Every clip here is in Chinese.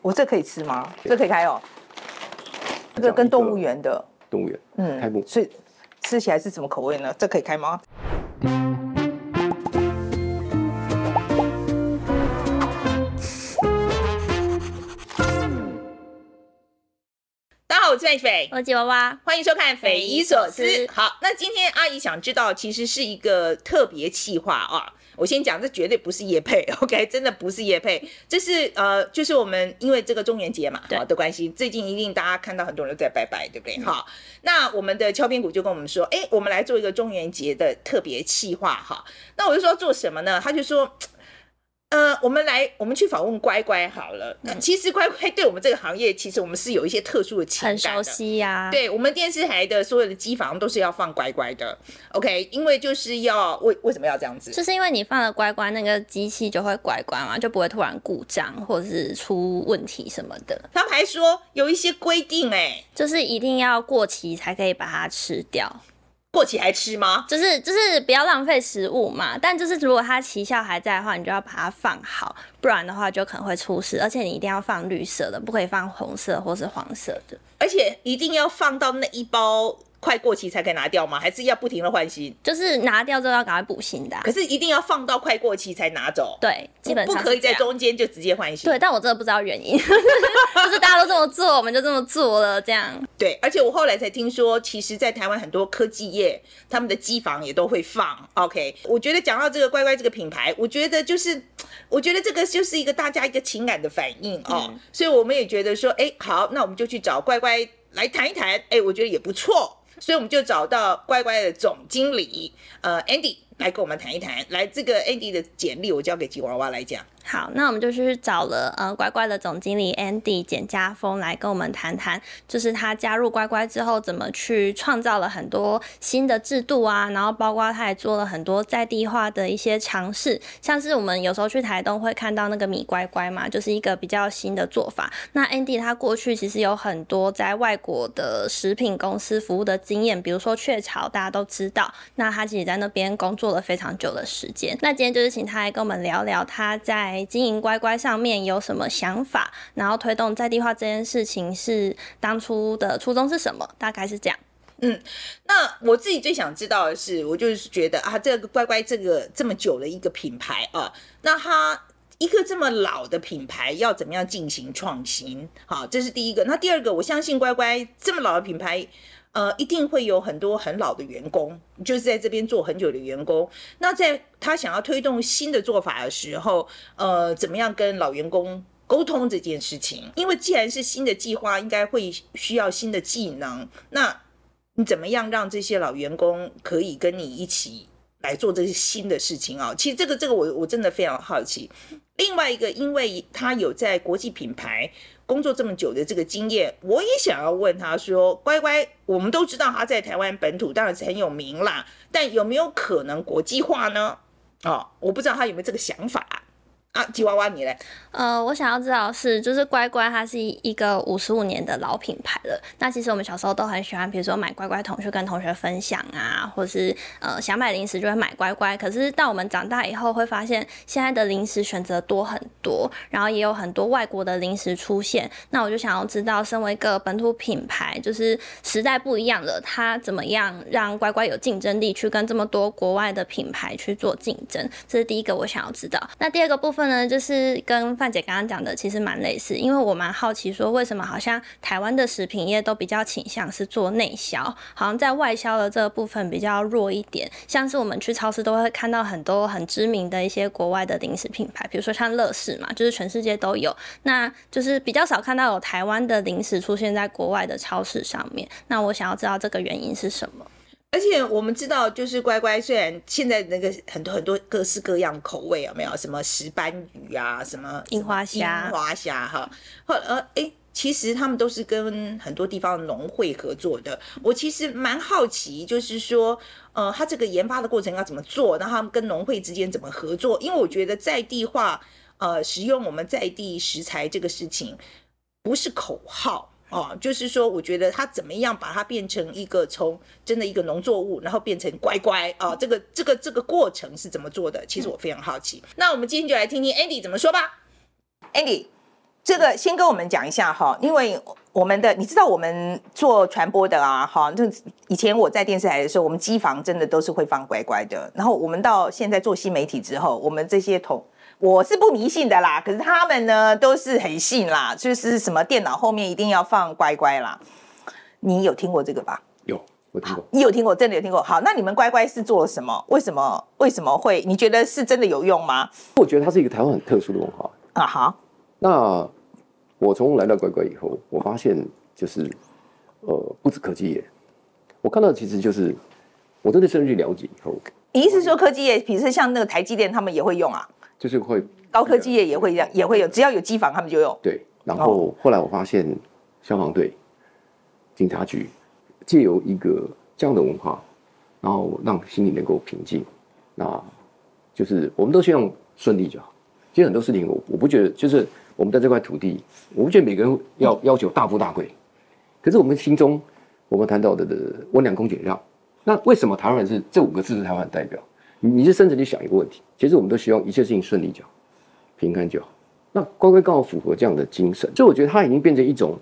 我这可以吃吗？这可以开哦。这个跟动物园的动物园，嗯，开幕，所以吃起来是什么口味呢？这可以开吗？我是艾斐，我是吉娃娃，欢迎收看《匪夷所思》。好，那今天阿姨想知道，其实是一个特别企划啊。我先讲，这绝对不是叶配，OK，真的不是叶配，这是呃，就是我们因为这个中元节嘛，好的关系，最近一定大家看到很多人在拜拜，对不对？好，那我们的敲边鼓就跟我们说，哎，我们来做一个中元节的特别企划哈。那我就说做什么呢？他就说。呃，我们来，我们去访问乖乖好了。那、嗯、其实乖乖对我们这个行业，其实我们是有一些特殊的情感的。很熟悉呀、啊。对，我们电视台的所有的机房都是要放乖乖的。OK，因为就是要为为什么要这样子？就是因为你放了乖乖，那个机器就会乖乖嘛，就不会突然故障或者是出问题什么的。他们还说有一些规定、欸，哎，就是一定要过期才可以把它吃掉。过期还吃吗？就是就是不要浪费食物嘛。但就是如果它奇效还在的话，你就要把它放好，不然的话就可能会出事。而且你一定要放绿色的，不可以放红色或是黄色的。而且一定要放到那一包。快过期才可以拿掉吗？还是要不停的换新？就是拿掉之后要赶快补新的、啊。可是一定要放到快过期才拿走。对，基本上不可以在中间就直接换新。对，但我真的不知道原因，就是大家都这么做，我们就这么做了，这样。对，而且我后来才听说，其实，在台湾很多科技业，他们的机房也都会放。OK，我觉得讲到这个乖乖这个品牌，我觉得就是，我觉得这个就是一个大家一个情感的反应哦。嗯、所以我们也觉得说，哎，好，那我们就去找乖乖来谈一谈，哎，我觉得也不错。所以我们就找到乖乖的总经理，呃，Andy。来跟我们谈一谈。来，这个 Andy 的简历我交给吉娃娃来讲。好，那我们就去找了呃乖乖的总经理 Andy 简家峰来跟我们谈谈，就是他加入乖乖之后，怎么去创造了很多新的制度啊，然后包括他也做了很多在地化的一些尝试，像是我们有时候去台东会看到那个米乖乖嘛，就是一个比较新的做法。那 Andy 他过去其实有很多在外国的食品公司服务的经验，比如说雀巢大家都知道，那他其实在那边工作做了非常久的时间。那今天就是请他来跟我们聊聊他在经营乖乖上面有什么想法？然后推动在地化这件事情是当初的初衷是什么？大概是这样。嗯，那我自己最想知道的是，我就是觉得啊，这个乖乖这个这么久的一个品牌啊，那它一个这么老的品牌要怎么样进行创新？好，这是第一个。那第二个，我相信乖乖这么老的品牌。呃，一定会有很多很老的员工，就是在这边做很久的员工。那在他想要推动新的做法的时候，呃，怎么样跟老员工沟通这件事情？因为既然是新的计划，应该会需要新的技能。那你怎么样让这些老员工可以跟你一起来做这些新的事情啊？其实这个这个我我真的非常好奇。另外一个，因为他有在国际品牌。工作这么久的这个经验，我也想要问他说：“乖乖，我们都知道他在台湾本土当然是很有名啦，但有没有可能国际化呢？”哦，我不知道他有没有这个想法。吉娃娃你嘞？呃，我想要知道是，就是乖乖，它是一个五十五年的老品牌了。那其实我们小时候都很喜欢，比如说买乖乖桶去跟同学分享啊，或是呃想买零食就会买乖乖。可是到我们长大以后，会发现现在的零食选择多很多，然后也有很多外国的零食出现。那我就想要知道，身为一个本土品牌，就是时代不一样了，它怎么样让乖乖有竞争力，去跟这么多国外的品牌去做竞争？这是第一个我想要知道。那第二个部分。呢，就是跟范姐刚刚讲的其实蛮类似，因为我蛮好奇说，为什么好像台湾的食品业都比较倾向是做内销，好像在外销的这个部分比较弱一点。像是我们去超市都会看到很多很知名的一些国外的零食品牌，比如说像乐事嘛，就是全世界都有，那就是比较少看到有台湾的零食出现在国外的超市上面。那我想要知道这个原因是什么？而且我们知道，就是乖乖，虽然现在那个很多很多各式各样口味有没有？什么石斑鱼啊，什么樱花虾、樱花虾哈，或呃，哎，其实他们都是跟很多地方的农会合作的。我其实蛮好奇，就是说，呃，他这个研发的过程要怎么做？然后他们跟农会之间怎么合作？因为我觉得在地化，呃，使用我们在地食材这个事情，不是口号。哦，就是说，我觉得他怎么样把它变成一个从真的一个农作物，然后变成乖乖啊，这个这个这个过程是怎么做的？其实我非常好奇。那我们今天就来听听 Andy 怎么说吧。Andy，这个先跟我们讲一下哈，因为我们的你知道我们做传播的啊，哈，就以前我在电视台的时候，我们机房真的都是会放乖乖的。然后我们到现在做新媒体之后，我们这些同。我是不迷信的啦，可是他们呢都是很信啦，就是什么电脑后面一定要放乖乖啦。你有听过这个吧？有，我听过。你有听过？真的有听过？好，那你们乖乖是做了什么？为什么？为什么会？你觉得是真的有用吗？我觉得它是一个台湾很特殊的文化啊。好，那我从来到乖乖以后，我发现就是呃，不止科技业，我看到其实就是我真的深入去了解以后，你意思说科技业，比如说像那个台积电，他们也会用啊？就是会高科技业也会这样，也会有，只要有机房他们就用。对，然后后来我发现消防队、警察局借由一个这样的文化，然后让心里能够平静，那就是我们都希望顺利就好。其实很多事情我我不觉得，就是我们在这块土地，我不觉得每个人要要求大富大贵，可是我们心中我们谈到的的温良恭俭让，那为什么台湾人是这五个字是台湾的代表？你是甚至去想一个问题，其实我们都希望一切事情顺利就好，平安就好。那乖乖刚好符合这样的精神，所以我觉得它已经变成一种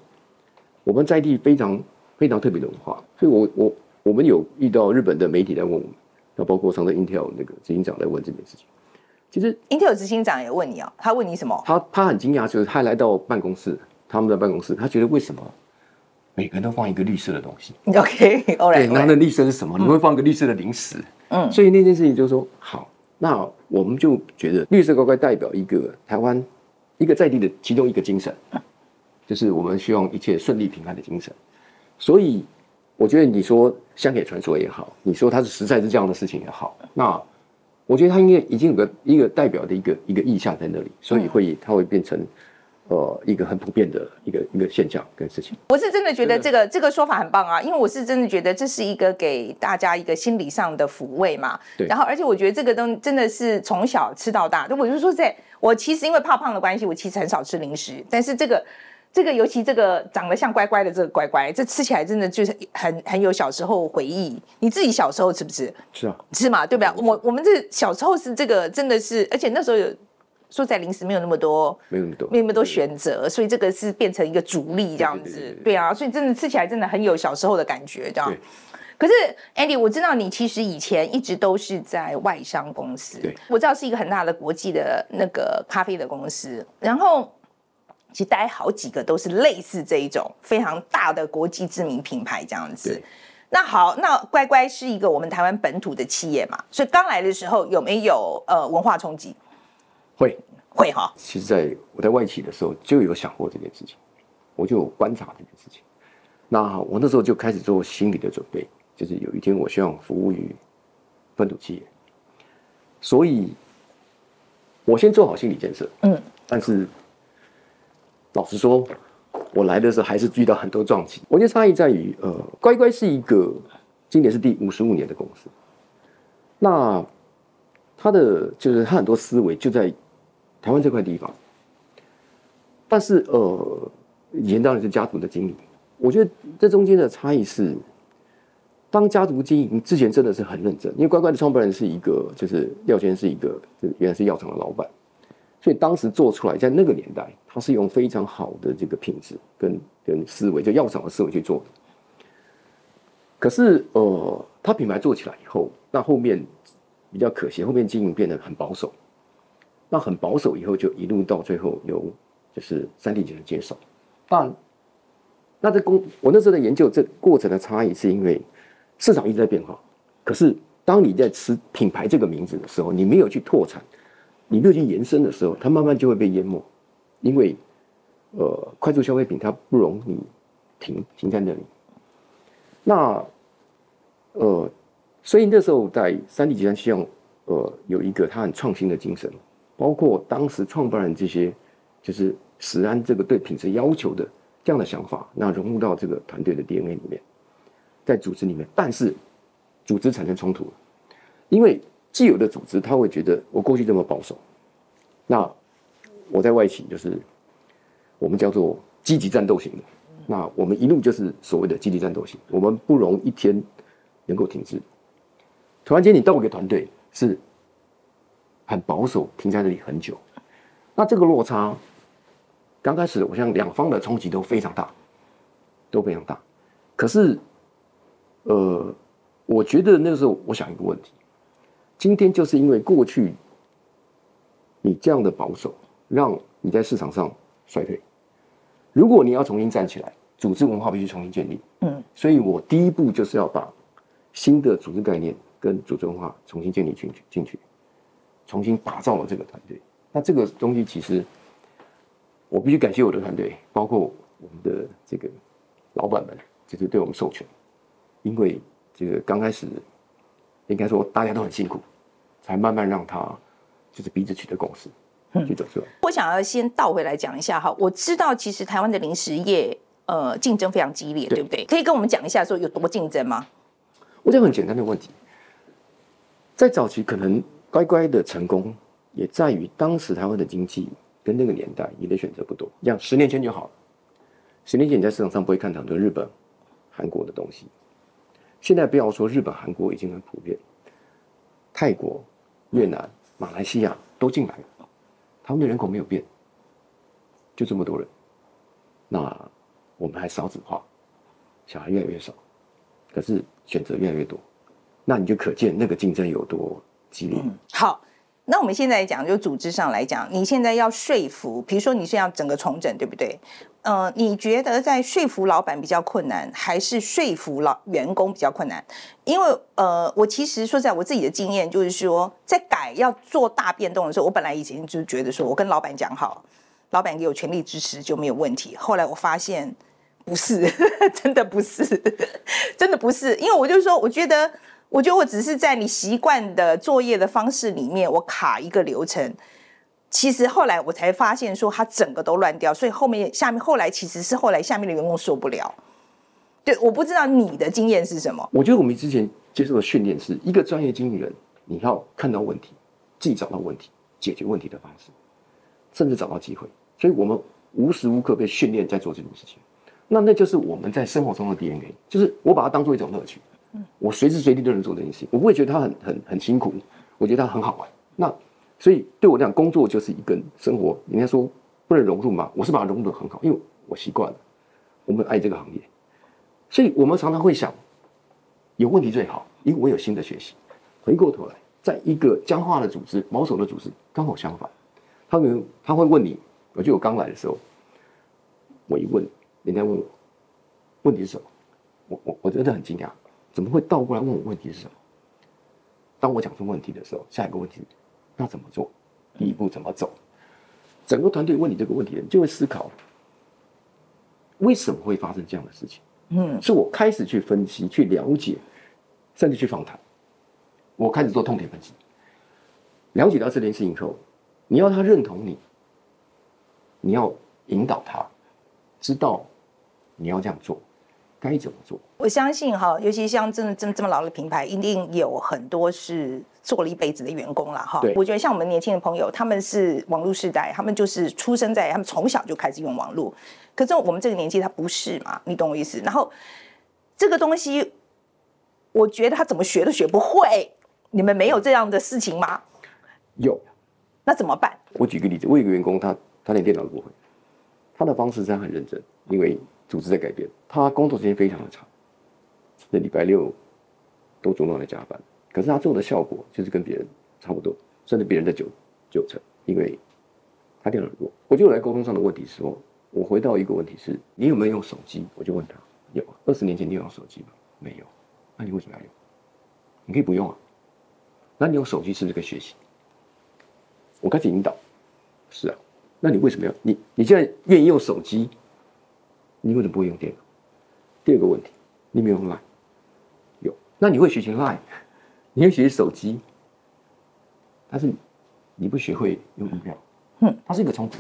我们在地非常非常特别的文化。所以我我我们有遇到日本的媒体来问我们，那包括上次 Intel 那个执行长来问这件事情。其实 Intel 执行长也问你啊、哦，他问你什么？他他很惊讶，就是他来到办公室，他们的办公室，他觉得为什么每个人都放一个绿色的东西？OK，All right。对，那那绿色是什么？你会放一个绿色的零食？嗯，所以那件事情就是说，好，那我们就觉得绿色乖乖代表一个台湾一个在地的其中一个精神，就是我们希望一切顺利平安的精神。所以我觉得你说香给传说也好，你说它是实在是这样的事情也好，那我觉得它应该已经有个一个代表的一个一个意象在那里，所以会它会变成。呃，一个很普遍的一个一个现象跟事情，我是真的觉得这个这个说法很棒啊，因为我是真的觉得这是一个给大家一个心理上的抚慰嘛。对。然后，而且我觉得这个东真的是从小吃到大。我就说在，在我其实因为怕胖的关系，我其实很少吃零食。但是这个这个，尤其这个长得像乖乖的这个乖乖，这吃起来真的就是很很有小时候回忆。你自己小时候吃不吃？是啊，吃嘛，对不对？我我们这小时候是这个，真的是，而且那时候有。说在零食没有那么多，没有那么多，没有那么多选择，所以这个是变成一个主力这样子，对，对，对，对，对啊，所以真的吃起来真的很有小时候的感觉这样。可是 Andy，我知道你其实以前一直都是在外商公司，对，我知道是一个很大的国际的那个咖啡的公司，然后其实待好几个都是类似这一种非常大的国际知名品牌这样子。那好，那乖乖是一个我们台湾本土的企业嘛，所以刚来的时候有没有呃文化冲击？会会哈，其实在我在外企的时候就有想过这件事情，我就有观察这件事情。那我那时候就开始做心理的准备，就是有一天我希望服务于本土企业，所以我先做好心理建设。嗯，但是老实说，我来的时候还是遇到很多撞击。我觉得差异在于，呃，乖乖是一个今年是第五十五年的公司，那他的就是他很多思维就在。台湾这块地方，但是呃，以前当然是家族的经营。我觉得这中间的差异是，当家族经营之前真的是很认真，因为乖乖的创办人是一个，就是廖先是一个，就原来是药厂的老板，所以当时做出来，在那个年代，他是用非常好的这个品质跟跟思维，就药厂的思维去做。可是呃，他品牌做起来以后，那后面比较可惜，后面经营变得很保守。那很保守，以后就一路到最后由就是三 D 集团接手。但那这公我那时候的研究，这过程的差异是因为市场一直在变化。可是当你在吃品牌这个名字的时候，你没有去拓展，你没有去延伸的时候，它慢慢就会被淹没。因为呃，快速消费品它不容你停停在那里。那呃，所以那时候在三地集团希望呃有一个它很创新的精神。包括当时创办人这些，就是食安这个对品质要求的这样的想法，那融入到这个团队的 DNA 里面，在组织里面，但是组织产生冲突，因为既有的组织他会觉得我过去这么保守，那我在外企就是我们叫做积极战斗型的，那我们一路就是所谓的积极战斗型，我们不容一天能够停滞。突然间你到一个团队是很保守，停在那里很久，那这个落差。刚开始，我想两方的冲击都非常大，都非常大。可是，呃，我觉得那个时候，我想一个问题：今天就是因为过去你这样的保守，让你在市场上衰退。如果你要重新站起来，组织文化必须重新建立。嗯，所以我第一步就是要把新的组织概念跟组织文化重新建立进去，进去，重新打造了这个团队。那这个东西其实。我必须感谢我的团队，包括我们的这个老板们，就是对我们授权。因为这个刚开始，应该说大家都很辛苦，才慢慢让他就是彼此取得共识，去走出来。我想要先倒回来讲一下哈，我知道其实台湾的零食业呃竞争非常激烈，对，对不对？可以跟我们讲一下说有多竞争吗？我讲很简单的问题，在早期可能乖乖的成功，也在于当时台湾的经济。跟那个年代，你的选择不多。这样十年前就好了。十年前你在市场上不会看到很多日本、韩国的东西。现在不要说日本、韩国已经很普遍，泰国、越南、马来西亚都进来了。他们的人口没有变，就这么多人。那我们还少子化，小孩越来越少，可是选择越来越多。那你就可见那个竞争有多嗯，好。那我们现在讲，就组织上来讲，你现在要说服，比如说你是要整个重整，对不对？呃，你觉得在说服老板比较困难，还是说服老员工比较困难？因为呃，我其实说在，我自己的经验就是说，在改要做大变动的时候，我本来以前就觉得说我跟老板讲好，老板给我全力支持就没有问题。后来我发现不是，真的不是，真的不是，因为我就说，我觉得。我觉得我只是在你习惯的作业的方式里面，我卡一个流程。其实后来我才发现，说它整个都乱掉，所以后面下面后来其实是后来下面的员工受不了。对，我不知道你的经验是什么。我觉得我们之前接受的训练是一个专业经理人，你要看到问题，自己找到问题，解决问题的方式，甚至找到机会。所以我们无时无刻被训练在做这种事情。那那就是我们在生活中的 DNA，就是我把它当做一种乐趣。我随时随地都能做这件事情，我不会觉得他很很很辛苦，我觉得他很好玩。那所以对我来讲，工作就是一个生活。人家说不能融入嘛，我是把它融入得很好，因为我习惯了，我们爱这个行业，所以我们常常会想，有问题最好，因为我有新的学习。回过头来，在一个僵化的组织、保守的组织，刚好相反，他们他会问你，我记得我刚来的时候，我一问，人家问我问题是什么，我我我真的很惊讶。怎么会倒过来问我问题是什么？当我讲出问题的时候，下一个问题，那怎么做？第一步怎么走？整个团队问你这个问题的人就会思考，为什么会发生这样的事情？嗯，是我开始去分析、去了解，甚至去访谈。我开始做痛点分析，了解到这件事情后，你要他认同你，你要引导他，知道你要这样做。该怎么做？我相信哈，尤其像真的这么这么老的品牌，一定有很多是做了一辈子的员工了哈。我觉得像我们年轻的朋友，他们是网络世代，他们就是出生在他们从小就开始用网络。可是我们这个年纪他不是嘛？你懂我意思？然后这个东西，我觉得他怎么学都学不会。你们没有这样的事情吗？有。那怎么办？我举个例子，我有一个员工，他他连电脑都不会，他的方式真的很认真，因为。组织在改变，他工作时间非常的长，那礼拜六都主动来加班，可是他做的效果就是跟别人差不多，甚至别人的九九成，因为他电脑弱。我就来沟通上的问题是说，我回到一个问题是，你有没有用手机？我就问他，有。二十年前你有用手机吗？没有。那你为什么要用？你可以不用啊。那你用手机是不是可以学习？我开始引导，是啊。那你为什么要？你你现在愿意用手机？你为什么不会用电脑？第二个问题，你没有用 Line？有，那你会学习 Line？你会学习手机？但是你不学会用 email，嗯，它是一个冲突。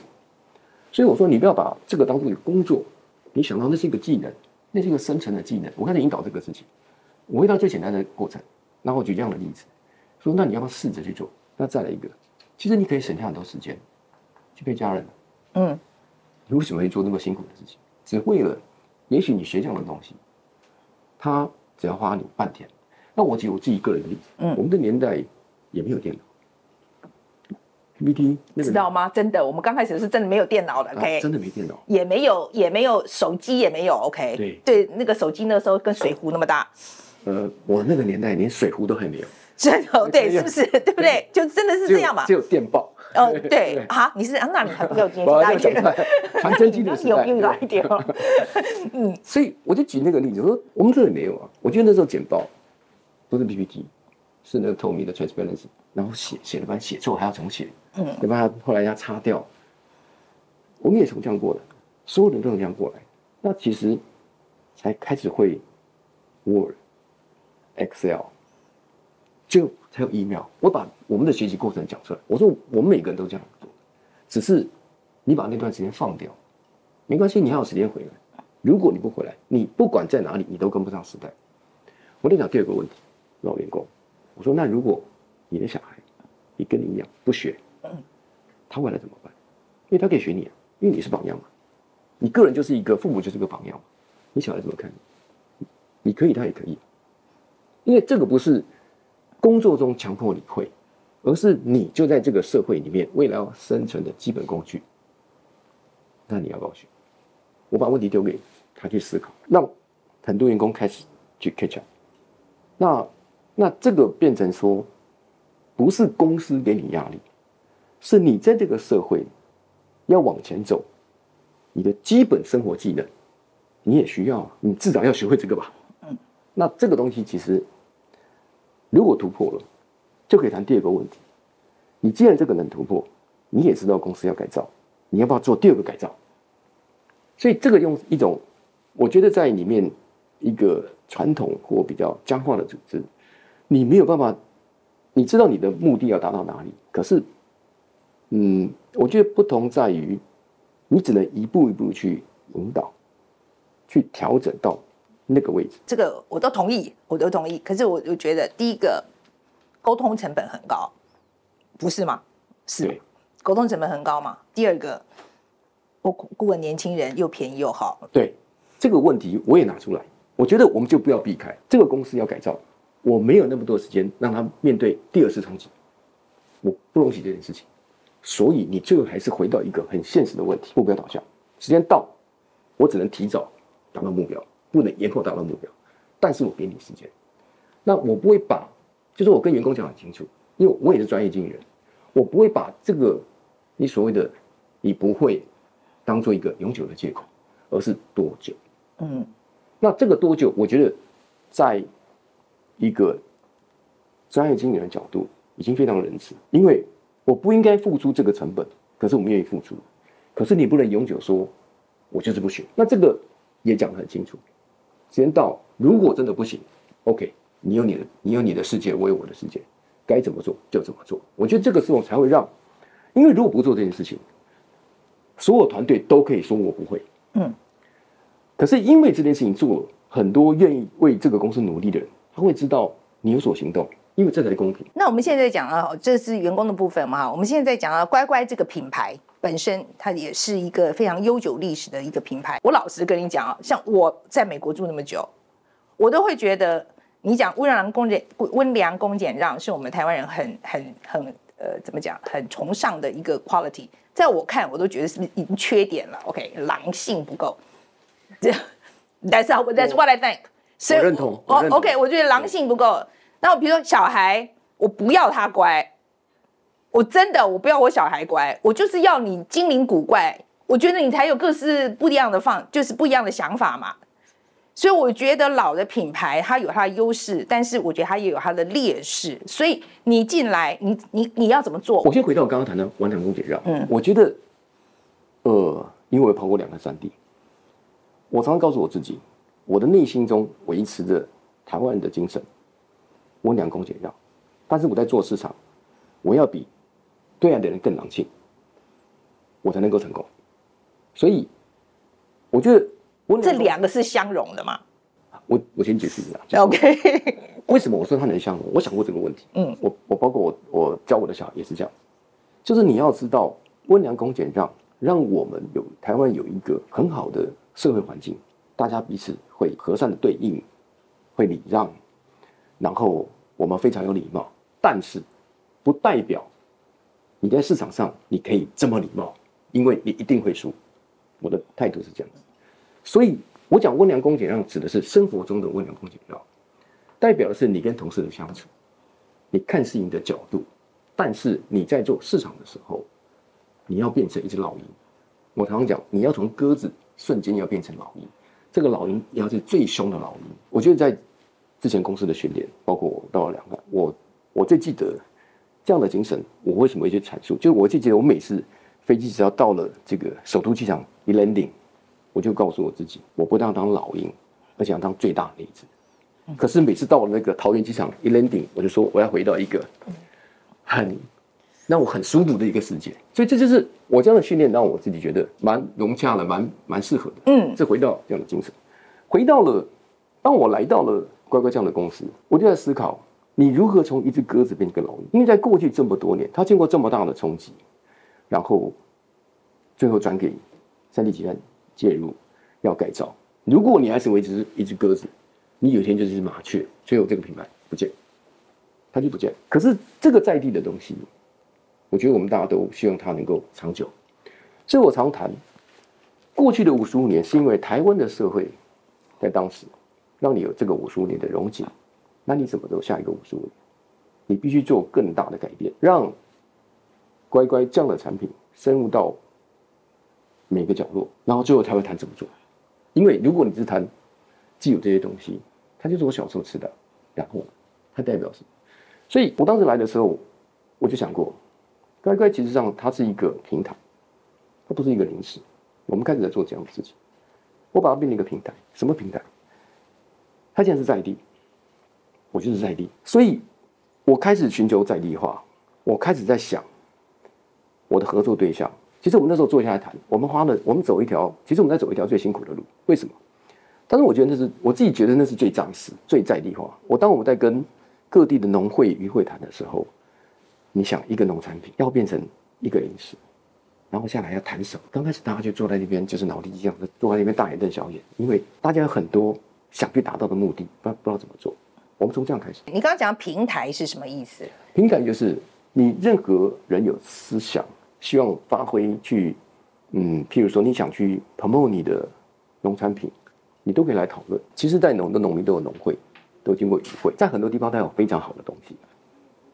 所以我说，你不要把这个当做一个工作，你想到那是一个技能，那是一个深层的技能。我开始引导这个事情，我回到最简单的过程，然后我举这样的例子，说那你要不要试着去做？那再来一个，其实你可以省下很多时间去陪家人。嗯，你为什么会做那么辛苦的事情？只为了，也许你学这样的东西，他只要花你半天。那我举我自己个人的例子，嗯，我们的年代也没有电脑。PPT，知道吗？真的，我们刚开始是真的没有电脑的，OK？真的没电脑，也没有，也没有手机，也没有，OK？对对，那个手机那时候跟水壶那么大。呃，我那个年代连水壶都还没有。真的，对，是不是？对不对？就真的是这样嘛？只有电报。哦，对啊，你是啊，那你还比较年纪 大一点，传真机的时代，有有一点。嗯，所以我就举那个例子，我说我们这里没有啊。我觉得那时候简报不是 PPT，是那个透明的 transparency，然后写写了半写错还要重写。嗯，对吧？后来要擦掉，我们也从这样过的，所有人都能这样过来。那其实才开始会 Word、Excel，就才有 email。我把我们的学习过程讲出来，我说我们每个人都这样做，只是你把那段时间放掉，没关系，你还有时间回来。如果你不回来，你不管在哪里，你都跟不上时代。我在讲第二个问题，老员工，我说那如果你的小孩也跟你一样不学。他未来怎么办？因为他可以学你啊，因为你是榜样嘛。你个人就是一个父母，就是个榜样。你小孩怎么看？你可以，他也可以。因为这个不是工作中强迫你会，而是你就在这个社会里面，未来要生存的基本工具。那你要不要学？我把问题丢给他去思考，让很多员工开始去 catch up。那那这个变成说，不是公司给你压力。是你在这个社会要往前走，你的基本生活技能，你也需要，你至少要学会这个吧。嗯，那这个东西其实如果突破了，就可以谈第二个问题。你既然这个能突破，你也知道公司要改造，你要不要做第二个改造？所以这个用一种，我觉得在里面一个传统或比较僵化的组织，你没有办法，你知道你的目的要达到哪里，可是。嗯，我觉得不同在于，你只能一步一步去引导，去调整到那个位置。这个我都同意，我都同意。可是我就觉得，第一个沟通成本很高，不是吗？是，对沟通成本很高嘛。第二个，我顾问年轻人又便宜又好。对，这个问题我也拿出来。我觉得我们就不要避开这个公司要改造，我没有那么多时间让他面对第二次冲击，我不容许这件事情。所以你最后还是回到一个很现实的问题：目标导向。时间到，我只能提早达到目标，不能延后达到目标。但是我给你时间，那我不会把，就是我跟员工讲很清楚，因为我也是专业经理人，我不会把这个你所谓的你不会当做一个永久的借口，而是多久？嗯，那这个多久？我觉得在一个专业经理人的角度已经非常仁慈，因为。我不应该付出这个成本，可是我们愿意付出。可是你不能永久说，我就是不行。那这个也讲得很清楚。时间到，如果真的不行，OK，你有你的，你有你的世界，我有我的世界，该怎么做就怎么做。我觉得这个时候才会让，因为如果不做这件事情，所有团队都可以说我不会。嗯。可是因为这件事情做了，很多愿意为这个公司努力的人，他会知道你有所行动。因为这才是公平。那我们现在讲啊，这是员工的部分嘛。我们现在在讲到乖乖这个品牌本身，它也是一个非常悠久历史的一个品牌。我老实跟你讲啊，像我在美国住那么久，我都会觉得你讲温良恭俭温良恭俭让是我们台湾人很很很呃怎么讲很崇尚的一个 quality。在我看，我都觉得是已经缺点了。OK，狼性不够。这 That's that's what I think。我认同。哦，OK，我觉得狼性不够。然后比如说小孩，我不要他乖，我真的我不要我小孩乖，我就是要你精灵古怪，我觉得你才有各式不一样的放，就是不一样的想法嘛。所以我觉得老的品牌它有它的优势，但是我觉得它也有它的劣势。所以你进来，你你你要怎么做？我先回到我刚刚谈的顽强恭解药。嗯，我觉得，呃，因为我跑过两个山地，我常常告诉我自己，我的内心中维持着台湾人的精神。温良恭俭让，但是我在做市场，我要比对岸的人更狼性，我才能够成功。所以，我觉得这两个是相容的嘛？我我先解释一下。OK，为什么我说它能相容？我想过这个问题。嗯，我我包括我我教我的小孩也是这样，就是你要知道温良恭俭让，让我们有台湾有一个很好的社会环境，大家彼此会和善的对应，会礼让，然后我们非常有礼貌，但是不代表你在市场上你可以这么礼貌，因为你一定会输。我的态度是这样子，所以我讲温良恭俭让指的是生活中的温良恭俭让，代表的是你跟同事的相处，你看事情的角度，但是你在做市场的时候，你要变成一只老鹰。我常常讲，你要从鸽子瞬间要变成老鹰，这个老鹰要是最凶的老鹰。我觉得在之前公司的训练，包括我到了两岸，我我最记得这样的精神。我为什么会去阐述？就是我最记得，我每次飞机只要到了这个首都机场一 landing，我就告诉我自己，我不但要当老鹰，而且要当最大的那一只。可是每次到了那个桃园机场一 landing，我就说我要回到一个很让我很舒服的一个世界。所以这就是我这样的训练，让我自己觉得蛮融洽的，蛮蛮适合的。嗯，这回到这样的精神，回到了当我来到了。乖乖这样的公司，我就在思考，你如何从一只鸽子变成个老鹰？因为在过去这么多年，它经过这么大的冲击，然后最后转给三 D 集团介入，要改造。如果你还是维持一只鸽子，你有一天就是麻雀，最后这个品牌不见，它就不见。可是这个在地的东西，我觉得我们大家都希望它能够长久。所以我常谈，过去的五十五年是因为台湾的社会在当时。让你有这个五十五年的荣景，那你怎么走下一个五十五年？你必须做更大的改变，让乖乖这样的产品深入到每个角落，然后最后才会谈怎么做。因为如果你只谈既有这些东西，它就是我小时候吃的，然后它代表什么？所以我当时来的时候，我就想过，乖乖其实上它是一个平台，它不是一个零食。我们开始在做这样的事情，我把它变成一个平台，什么平台？他现在是在地，我就是在地，所以我开始寻求在地化。我开始在想我的合作对象。其实我们那时候坐下来谈，我们花了，我们走一条，其实我们在走一条最辛苦的路。为什么？但是我觉得那是我自己觉得那是最扎实、最在地化。我当我们在跟各地的农会与会谈的时候，你想一个农产品要变成一个零食，然后下来要谈什么？刚开始大家就坐在那边，就是脑力激荡的坐在那边大眼瞪小眼，因为大家有很多。想去达到的目的，不不知道怎么做。我们从这样开始。你刚刚讲平台是什么意思？平台就是你任何人有思想，希望发挥去，嗯，譬如说你想去 promote 你的农产品，你都可以来讨论。其实，在农的农民都有农会，都经过与会，在很多地方都有非常好的东西，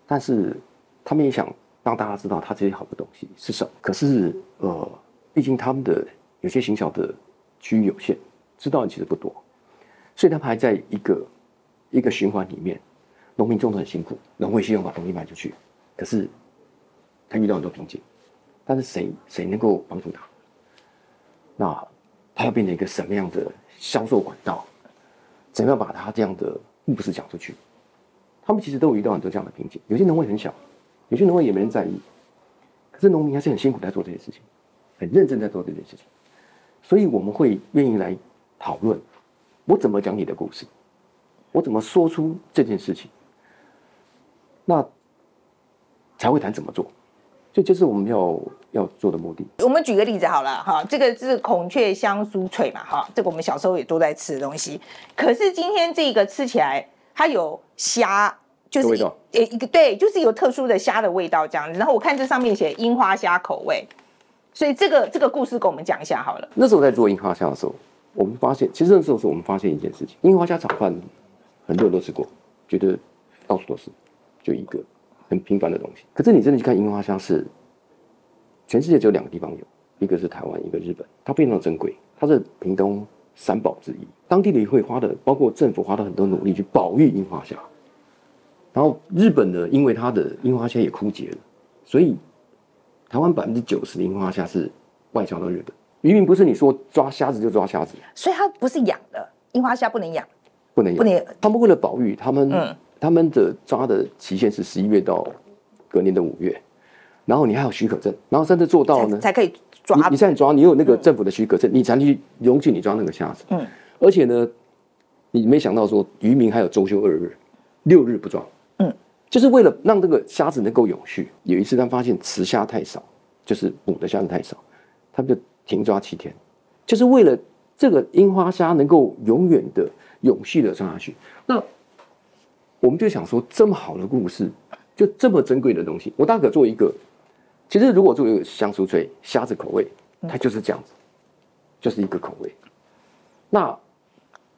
但是他们也想让大家知道他这些好的东西是什么。可是，呃，毕竟他们的有些行销的区域有限，知道的其实不多。所以他们还在一个一个循环里面，农民种的很辛苦，农会希望把东西卖出去，可是他遇到很多瓶颈，但是谁谁能够帮助他？那他要变成一个什么样的销售管道？怎么样把他这样的故事讲出去？他们其实都有遇到很多这样的瓶颈，有些农会很小，有些农会也没人在意，可是农民还是很辛苦在做这些事情，很认真在做这件事情，所以我们会愿意来讨论。我怎么讲你的故事？我怎么说出这件事情？那才会谈怎么做。这就是我们要要做的目的。我们举个例子好了，哈，这个是孔雀香酥脆嘛，哈，这个我们小时候也都在吃的东西。可是今天这个吃起来，它有虾，就是一一个对，就是有特殊的虾的味道这样子。然后我看这上面写樱花虾口味，所以这个这个故事跟我们讲一下好了。那时候在做樱花虾的时候。我们发现，其实那时候是我们发现一件事情：樱花虾炒饭，很多人都吃过，觉得到处都是，就一个很平凡的东西。可是你真的去看樱花虾，是全世界只有两个地方有，一个是台湾，一个日本，它非常珍贵，它是屏东三宝之一。当地的会花的，包括政府花了很多努力去保育樱花虾。然后日本呢，因为它的樱花虾也枯竭了，所以台湾百分之九十的樱花虾是外销到日本。明明不是你说抓虾子就抓虾子，所以它不是养的樱花虾不能养，不能养。不能。他们为了保育，他们、嗯、他们的抓的期限是十一月到隔年的五月，然后你还有许可证，然后甚至做到呢才，才可以抓你，你在抓，你有那个政府的许可证，嗯、你才能去容许你抓那个虾子。嗯，而且呢，你没想到说渔民还有周休二日，六日不抓。嗯，就是为了让这个虾子能够永续。有一次他发现雌虾太少，就是母的虾子太少，他们就停抓七天，就是为了这个樱花虾能够永远的永续的抓下去。那我们就想说，这么好的故事，就这么珍贵的东西，我大可做一个。其实，如果做一个香酥脆虾子口味，它就是这样子，就是一个口味。那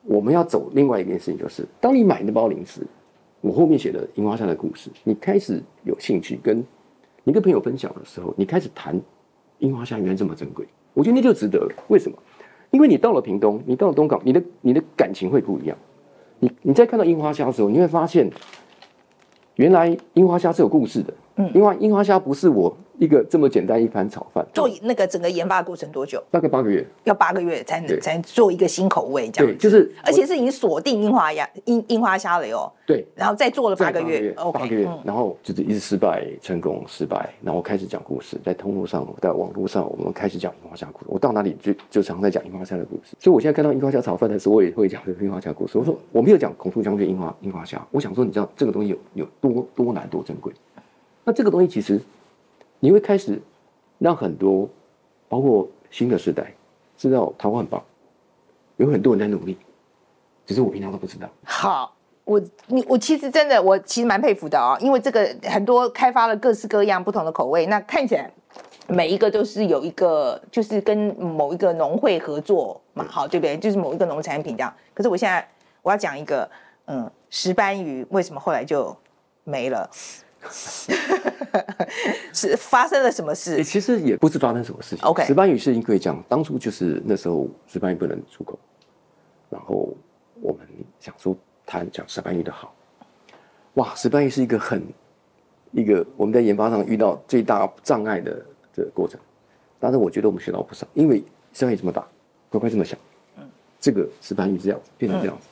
我们要走另外一件事情，就是当你买那包零食，我后面写的樱花虾的故事，你开始有兴趣跟你跟朋友分享的时候，你开始谈樱花虾原来这么珍贵，我觉得那就值得了。为什么？因为你到了屏东，你到了东港，你的你的感情会不一样。你你在看到樱花虾的时候，你会发现，原来樱花虾是有故事的。嗯，因为樱花虾不是我。一个这么简单一盘炒饭，做那个整个研发的过程多久？大概八个月，要八个月才能才做一个新口味这样。对，就是而且是已经锁定樱花鸭、樱樱花虾了哟。对，然后再做了八个月，八个月，然后就是一直失败、成功、失败，然后开始讲故事，在通路上，在网络上，我们开始讲樱花虾故事。我到哪里就就常在讲樱花虾的故事。所以我现在看到樱花虾炒饭的时候，我也会讲这个樱花虾故事。我说我没有讲孔雀将军樱花樱花虾，我想说，你知道这个东西有有多多难多珍贵？那这个东西其实你会开始。让很多，包括新的时代，知道台湾很棒，有很多人在努力，只是我平常都不知道。好，我你我其实真的我其实蛮佩服的哦，因为这个很多开发了各式各样不同的口味，那看起来每一个都是有一个就是跟某一个农会合作嘛，好对不对？就是某一个农产品这样。可是我现在我要讲一个，嗯，石斑鱼为什么后来就没了？是发生了什么事？其实也不是发生什么事情。OK，石斑鱼是因为讲当初就是那时候石斑鱼不能出口，然后我们想说谈讲石斑鱼的好。哇，石斑鱼是一个很一个我们在研发上遇到最大障碍的这个过程，但是我觉得我们学到不少，因为石斑鱼这么大，乖乖这么小，这个石斑鱼这样子变成这样子。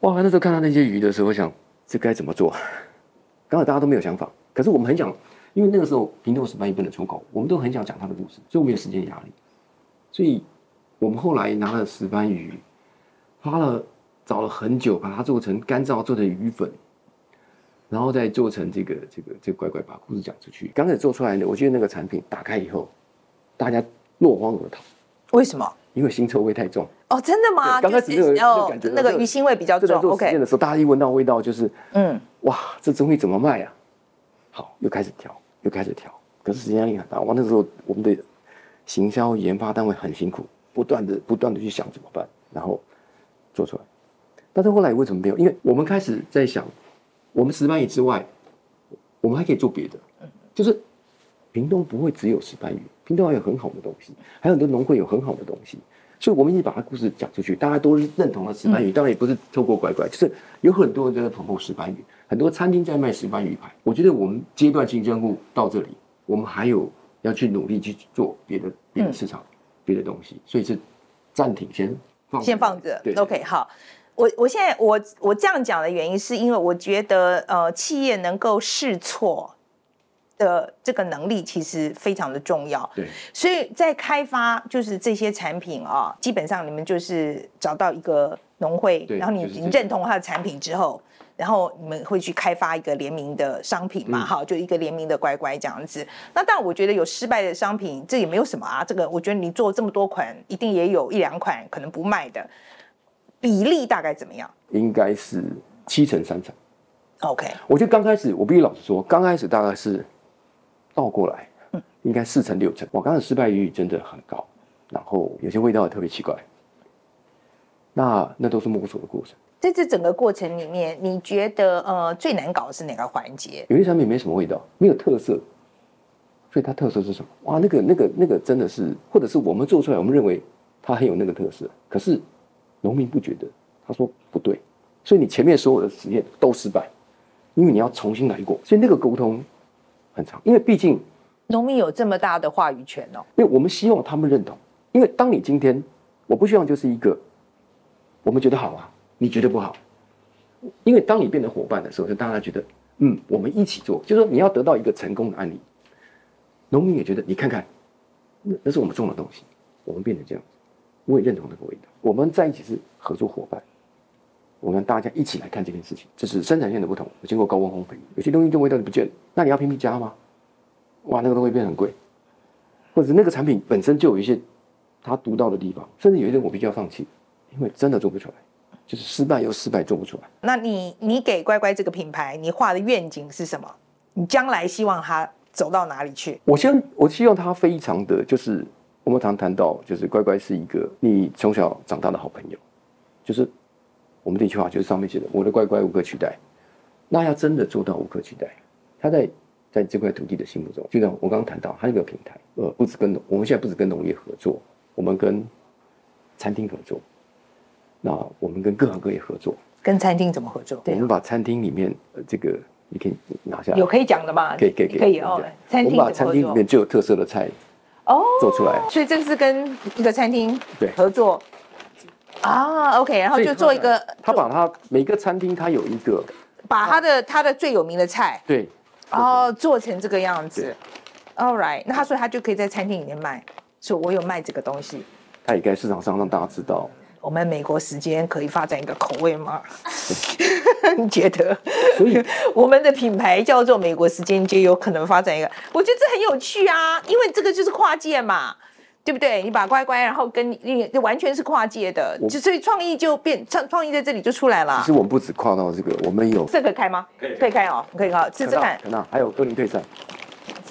哇，那时候看到那些鱼的时候，我想这该怎么做？刚才大家都没有想法，可是我们很想，因为那个时候平头石斑鱼不能出口，我们都很想讲它的故事，所以我们有时间压力，所以我们后来拿了石斑鱼，花了找了很久，把它做成干燥做成鱼粉，然后再做成这个这个这个乖乖把故事讲出去。刚开始做出来的，我觉得那个产品打开以后，大家落荒而逃。为什么？因为腥臭味太重。哦，真的吗？刚开始那个那个鱼腥味比较重。做实验的时候，大家一闻到味道就是，嗯。哇，这东西怎么卖啊？好，又开始调，又开始调。可是时间压力很大。我，那时候我们的行销研发单位很辛苦，不断的、不断的去想怎么办，然后做出来。但是后来为什么没有？因为我们开始在想，我们石斑鱼之外，我们还可以做别的。就是屏东不会只有石斑鱼，屏东还有很好的东西，还有很多农会有很好的东西。所以，我们一直把它故事讲出去，大家都是认同了石斑鱼。当然，也不是透过乖乖，就是有很多人在捧红石斑鱼，很多餐厅在卖石斑鱼排。我觉得我们阶段性任务到这里，我们还有要去努力去做别的别的市场、别的东西，所以是暂停先放先放着。对，OK，好。我我现在我我这样讲的原因，是因为我觉得呃，企业能够试错。的这个能力其实非常的重要，对，所以在开发就是这些产品啊，基本上你们就是找到一个农会，然后你你认同他的产品之后，然后你们会去开发一个联名的商品嘛，哈，就一个联名的乖乖这样子。那但我觉得有失败的商品，这也没有什么啊。这个我觉得你做这么多款，一定也有一两款可能不卖的，比例大概怎么样？应该是七成三成。OK，我觉得刚开始我必须老实说，刚开始大概是。倒过来，应该四成六成。我刚才失败率真的很高，然后有些味道也特别奇怪。那那都是摸索的过程。在这整个过程里面，你觉得呃最难搞的是哪个环节？有些产品没什么味道，没有特色，所以它特色是什么？哇，那个那个那个真的是，或者是我们做出来，我们认为它很有那个特色，可是农民不觉得，他说不对，所以你前面所有的实验都失败，因为你要重新来过，所以那个沟通。很长，因为毕竟农民有这么大的话语权哦。因为我们希望他们认同，因为当你今天，我不希望就是一个我们觉得好啊，你觉得不好。因为当你变成伙伴的时候，就大家觉得，嗯，我们一起做，就是说你要得到一个成功的案例，农民也觉得，你看看那那是我们种的东西，我们变成这样子，我也认同那个味道。我们在一起是合作伙伴，我们大家一起来看这件事情，这是生产线的不同。我经过高温烘焙，有些东西就味道就不见了，那你要拼命加吗？哇，那个东西变很贵，或者是那个产品本身就有一些它独到的地方，甚至有一些我必须要放弃，因为真的做不出来，就是失败又失败，做不出来。那你你给乖乖这个品牌，你画的愿景是什么？你将来希望它走到哪里去？我希望我希望它非常的就是我们常谈到，就是乖乖是一个你从小长大的好朋友，就是我们这句话就是上面写的，我的乖乖无可取代。那要真的做到无可取代，他在。在这块土地的心目中，就像我刚刚谈到，它那个平台，呃，不止跟我们现在不止跟农业合作，我们跟餐厅合作，那我们跟各行各业合作。跟餐厅怎么合作？我们把餐厅里面呃这个你可以拿下来，有可以讲的吗？可以可以可以哦。餐厅我们把餐厅里面最有特色的菜哦做出来，所以这个是跟一个餐厅对合作啊。OK，然后就做一个，他把他每个餐厅他有一个，把他的他的最有名的菜对。哦，做成这个样子，All right，那他说他就可以在餐厅里面卖，说我有卖这个东西，他也该市场上让大家知道。我们美国时间可以发展一个口味吗？你觉得？所以我们的品牌叫做美国时间，就有可能发展一个，我觉得这很有趣啊，因为这个就是跨界嘛。对不对？你把乖乖，然后跟你，你完全是跨界的，就所以创意就变创创意在这里就出来了。其实我们不止跨到这个，我们有这可以开吗？可以，可以开哦，可以开。试试看。那还有二零退散，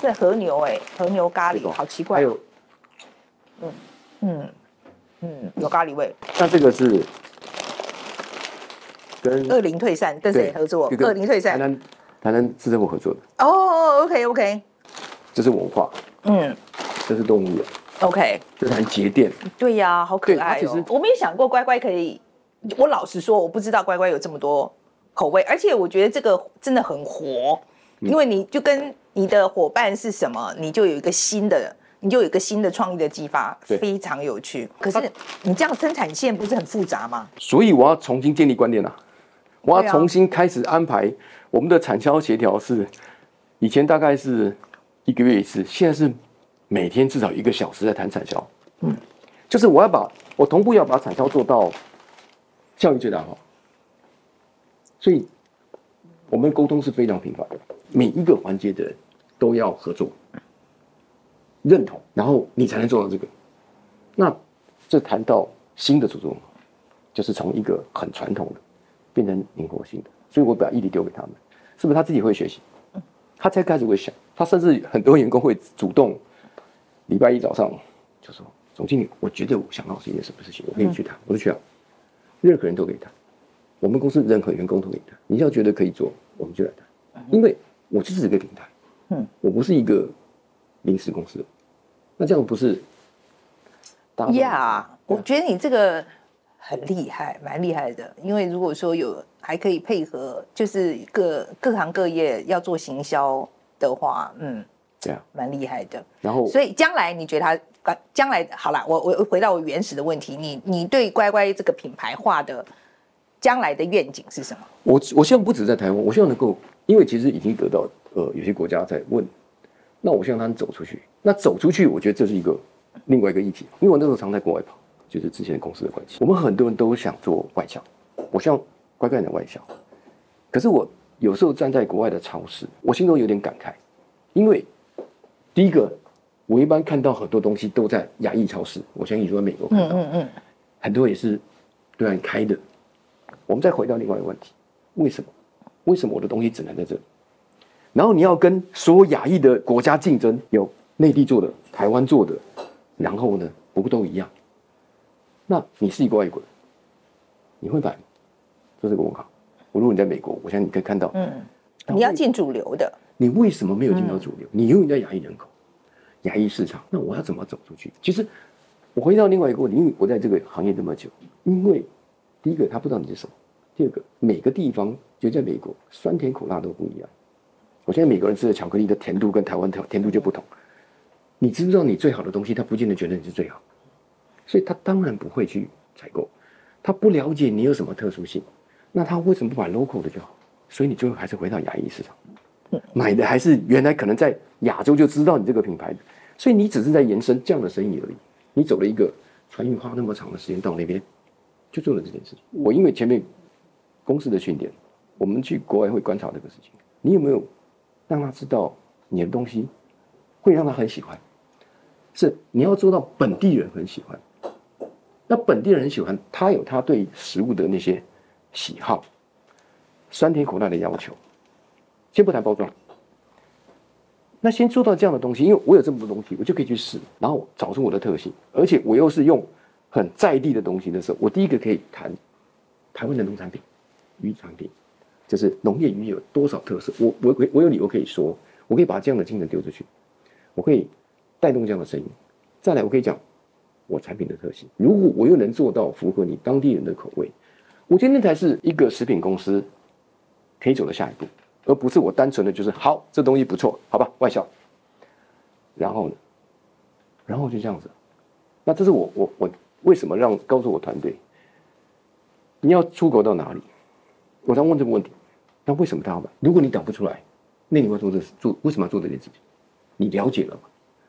是和牛哎，和牛咖喱，好奇怪。还有，嗯嗯嗯，有咖喱味。那这个是跟二零退散跟谁合作？二零退散，台南台南市政府合作的。哦，OK OK。这是文化，嗯，这是动物园。OK，这台节电，对呀、啊，好可爱哦。我没有想过乖乖可以，我老实说，我不知道乖乖有这么多口味，而且我觉得这个真的很活，因为你就跟你的伙伴是什么，你就有一个新的，你就有一个新的创意的激发，非常有趣。可是你这样生产线不是很复杂吗？所以我要重新建立观念啊，我要重新开始安排我们的产销协调是，以前大概是一个月一次，现在是。每天至少一个小时在谈产销，嗯，就是我要把我同步要把产销做到效益最大化，所以我们沟通是非常频繁的，每一个环节的人都要合作、认同，然后你才能做到这个。那这谈到新的组织文，就是从一个很传统的变成灵活性的，所以我把毅力丢给他们，是不是他自己会学习？他才开始会想，他甚至很多员工会主动。礼拜一早上就说：“总经理，我觉得我想到是一件什么事情，我可以去谈。嗯”我说：“去啊，任何人都可以谈。我们公司任何员工都可以谈。你要觉得可以做，我们就来谈。因为我就是一个平台，嗯，我不是一个临时公司。那这样不是？呀，yeah, 我觉得你这个很厉害，蛮厉害的。因为如果说有还可以配合，就是各各行各业要做行销的话，嗯。”对啊，蛮厉害的。然后，所以将来你觉得他将来好了？我我回到我原始的问题，你你对乖乖这个品牌化的将来的愿景是什么？我我希望不止在台湾，我希望能够，因为其实已经得到呃有些国家在问，那我希望他们走出去。那走出去，我觉得这是一个另外一个议题。因为我那时候常在国外跑，就是之前公司的关系，我们很多人都想做外销，我希望乖乖的外销。可是我有时候站在国外的超市，我心中有点感慨，因为。第一个，我一般看到很多东西都在亚裔超市。我相信你说在美国看到，嗯嗯嗯，很多也是对岸开的。我们再回到另外一个问题：为什么？为什么我的东西只能在这里？然后你要跟所有亚裔的国家竞争，有内地做的、台湾做的，然后呢，不都一样？那你是一个外国人，你会买吗？这是个问号。我如果你在美国，我相信你可以看到，嗯，你要进主流的。你为什么没有进到主流？你永远在亚裔人口、亚裔市场，那我要怎么走出去？其实我回到另外一个问题，因为我在这个行业这么久，因为第一个他不知道你是什么，第二个每个地方就在美国酸甜苦辣都不一样。我现在美国人吃的巧克力的甜度跟台湾甜甜度就不同。你知不知道你最好的东西，他不见得觉得你是最好，所以他当然不会去采购。他不了解你有什么特殊性，那他为什么不买 local 的就好？所以你最后还是回到亚裔市场。买的还是原来可能在亚洲就知道你这个品牌，所以你只是在延伸这样的生意而已。你走了一个船运花那么长的时间到那边，就做了这件事情。我因为前面公司的训练，我们去国外会观察这个事情。你有没有让他知道你的东西会让他很喜欢？是你要做到本地人很喜欢。那本地人很喜欢，他有他对食物的那些喜好，酸甜苦辣的要求。先不谈包装，那先做到这样的东西，因为我有这么多东西，我就可以去试，然后找出我的特性，而且我又是用很在地的东西的时候，我第一个可以谈台湾的农产品、渔产品，就是农业渔业有多少特色，我我我有理由可以说，我可以把这样的精神丢出去，我可以带动这样的声音，再来我可以讲我产品的特性，如果我又能做到符合你当地人的口味，我觉得那才是一个食品公司可以走的下一步。而不是我单纯的就是好，这东西不错，好吧，外销。然后呢，然后就这样子。那这是我我我为什么让告诉我团队，你要出口到哪里？我常问这个问题。那为什么他要买？如果你讲不出来，那你会做这做为什么要做这件事情？你了解了吗？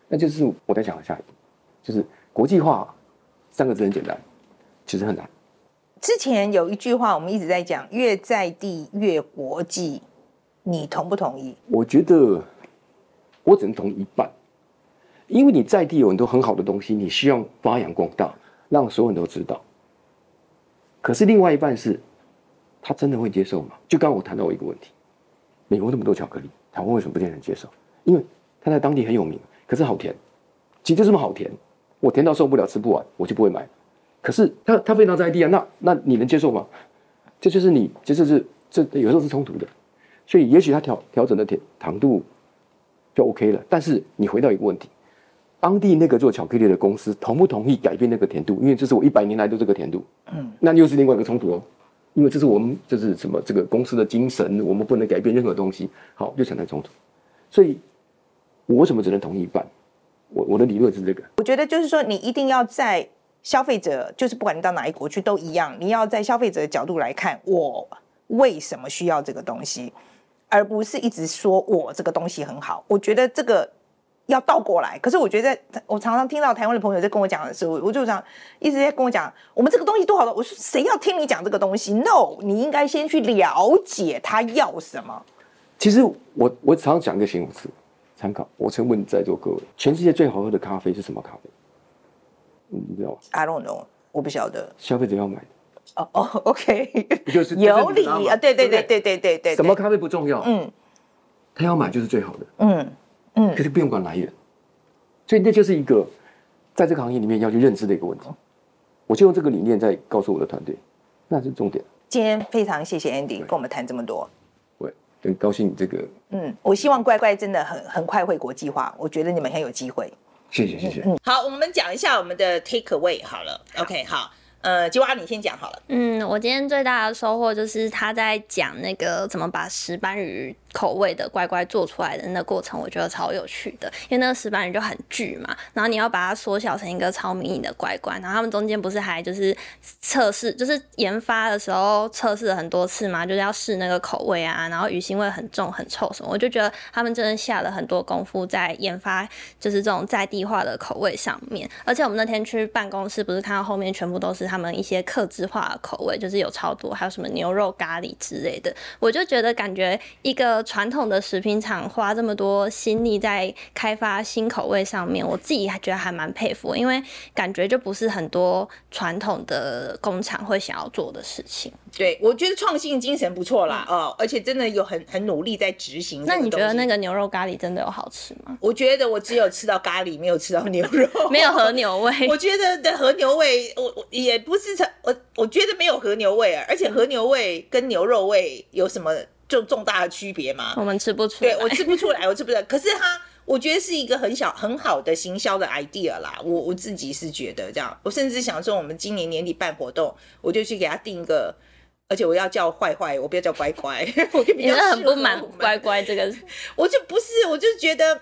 那就是我在想的下一步，就是国际化三个字很简单，其实很难。之前有一句话我们一直在讲，越在地越国际。你同不同意？我觉得我只能同意一半，因为你在地有很多很好的东西，你希望发扬光大，让所有人都知道。可是另外一半是，他真的会接受吗？就刚刚我谈到我一个问题，美国那么多巧克力，台湾为什么不见人接受？因为他在当地很有名，可是好甜，其实就这么好甜，我甜到受不了，吃不完，我就不会买。可是他他非常在地啊，那那你能接受吗？这就是你，这就是这有时候是冲突的。所以，也许他调调整的甜糖度就 OK 了。但是，你回到一个问题：当地那个做巧克力的公司同不同意改变那个甜度？因为这是我一百年来的这个甜度。嗯，那又是另外一个冲突哦。因为这是我们这是什么？这个公司的精神，我们不能改变任何东西。好，就产生冲突。所以，我为什么只能同意一半？我我的理论是这个。我觉得就是说，你一定要在消费者，就是不管你到哪一国去都一样，你要在消费者的角度来看，我为什么需要这个东西。而不是一直说我这个东西很好，我觉得这个要倒过来。可是我觉得，我常常听到台湾的朋友在跟我讲的时候，我就想一直在跟我讲，我们这个东西多好的。我说谁要听你讲这个东西？No，你应该先去了解他要什么。其实我我常常讲一个形容词，参考。我曾问在座各位，全世界最好喝的咖啡是什么咖啡？你知道吗？I don't know，我不晓得。消费者要买的。哦哦，OK，就是有理啊，对对对对对？对对，什么咖啡不重要，嗯，他要买就是最好的，嗯嗯，可是不用管来源，所以那就是一个在这个行业里面要去认知的一个问题。我就用这个理念在告诉我的团队，那是重点。今天非常谢谢 Andy 跟我们谈这么多，对，很高兴这个，嗯，我希望乖乖真的很很快会国际化，我觉得你们很有机会。谢谢谢谢，嗯，好，我们讲一下我们的 take away 好了，OK，好。呃，吉娃，你先讲好了。嗯，我今天最大的收获就是他在讲那个怎么把石斑鱼口味的乖乖做出来的那个过程，我觉得超有趣的。因为那个石斑鱼就很巨嘛，然后你要把它缩小成一个超迷你的乖乖，然后他们中间不是还就是测试，就是研发的时候测试了很多次嘛，就是要试那个口味啊，然后鱼腥味很重、很臭什么。我就觉得他们真的下了很多功夫在研发，就是这种在地化的口味上面。而且我们那天去办公室，不是看到后面全部都是他。他们一些客制化的口味，就是有超多，还有什么牛肉咖喱之类的，我就觉得感觉一个传统的食品厂花这么多心力在开发新口味上面，我自己还觉得还蛮佩服，因为感觉就不是很多传统的工厂会想要做的事情。对，我觉得创新精神不错啦，哦，而且真的有很很努力在执行。那你觉得那个牛肉咖喱真的有好吃吗？我觉得我只有吃到咖喱，没有吃到牛肉，没有和牛味。我觉得的和牛味，我我也不是我我觉得没有和牛味啊，而且和牛味跟牛肉味有什么重重大的区别吗？我们吃不出来，对，我吃不出来，我吃不出来。可是它，我觉得是一个很小很好的行销的 idea 啦。我我自己是觉得这样，我甚至想说，我们今年年底办活动，我就去给他定一个。而且我要叫坏坏，我不要叫乖乖。我比较很不满乖乖这个，我就不是，我就觉得，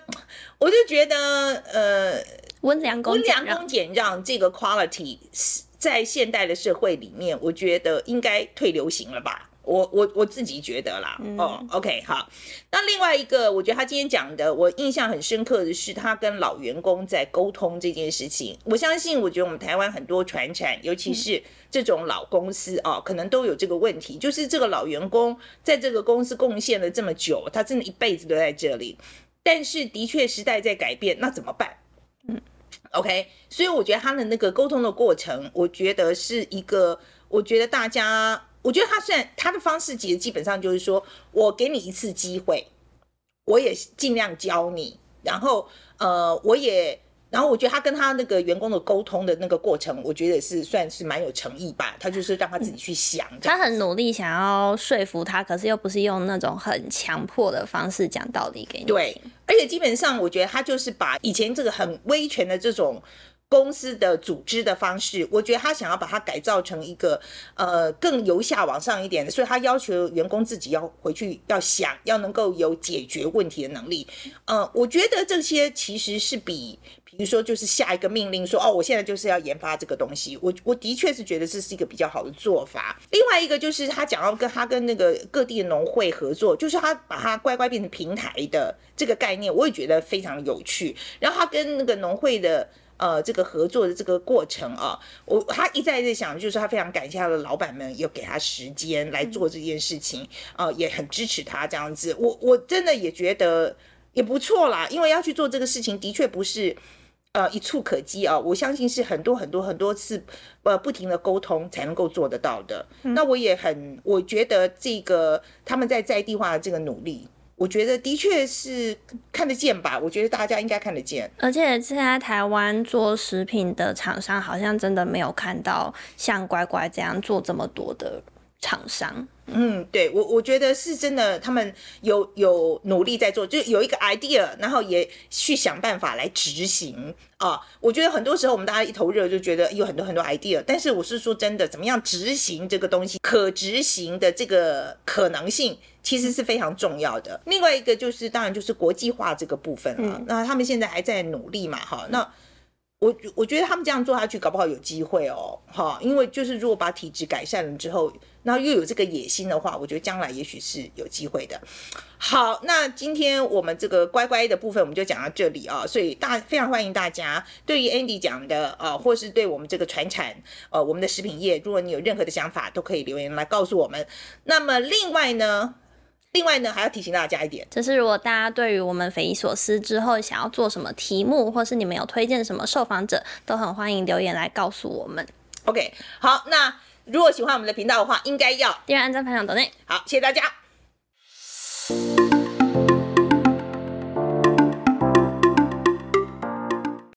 我就觉得，呃，温良恭温良恭俭让这个 quality 在现代的社会里面，我觉得应该退流行了吧？我我我自己觉得啦，嗯、哦，OK，好。那另外一个，我觉得他今天讲的，我印象很深刻的是，他跟老员工在沟通这件事情。我相信，我觉得我们台湾很多传产，尤其是这种老公司啊、可能都有这个问题，就是这个老员工在这个公司贡献了这么久，他真的一辈子都在这里。但是，的确时代在改变，那怎么办？嗯，OK。所以我觉得他的那个沟通的过程，我觉得是一个，我觉得大家。我觉得他虽然他的方式其实基本上就是说，我给你一次机会，我也尽量教你，然后呃，我也，然后我觉得他跟他那个员工的沟通的那个过程，我觉得也是算是蛮有诚意吧。他就是让他自己去想，他很努力想要说服他，可是又不是用那种很强迫的方式讲道理给你。对，而且基本上我觉得他就是把以前这个很威权的这种。公司的组织的方式，我觉得他想要把它改造成一个呃更由下往上一点的，所以他要求员工自己要回去要想，要能够有解决问题的能力。呃，我觉得这些其实是比，比如说就是下一个命令说哦，我现在就是要研发这个东西，我我的确是觉得这是一个比较好的做法。另外一个就是他讲要跟他跟那个各地的农会合作，就是他把它乖乖变成平台的这个概念，我也觉得非常有趣。然后他跟那个农会的。呃，这个合作的这个过程啊，我他一再在想，就是他非常感谢他的老板们有给他时间来做这件事情，啊、呃，也很支持他这样子。我我真的也觉得也不错啦，因为要去做这个事情，的确不是呃一触可及啊。我相信是很多很多很多次呃不停的沟通才能够做得到的。嗯、那我也很，我觉得这个他们在在地化的这个努力。我觉得的确是看得见吧，我觉得大家应该看得见。而且现在台湾做食品的厂商，好像真的没有看到像乖乖这样做这么多的厂商。嗯，对我我觉得是真的，他们有有努力在做，就有一个 idea，然后也去想办法来执行啊。我觉得很多时候我们大家一头热就觉得有很多很多 idea，但是我是说真的，怎么样执行这个东西，可执行的这个可能性其实是非常重要的。另外一个就是当然就是国际化这个部分了，嗯、那他们现在还在努力嘛，哈，那。我我觉得他们这样做下去，搞不好有机会哦，哈，因为就是如果把体质改善了之后，然后又有这个野心的话，我觉得将来也许是有机会的。好，那今天我们这个乖乖的部分我们就讲到这里啊，所以大非常欢迎大家对于 Andy 讲的啊，或是对我们这个传产呃我们的食品业，如果你有任何的想法，都可以留言来告诉我们。那么另外呢？另外呢，还要提醒大家一点，就是如果大家对于我们匪夷所思之后想要做什么题目，或是你们有推荐什么受访者，都很欢迎留言来告诉我们。OK，好，那如果喜欢我们的频道的话，应该要订阅、按赞、分享、等内。好，谢谢大家。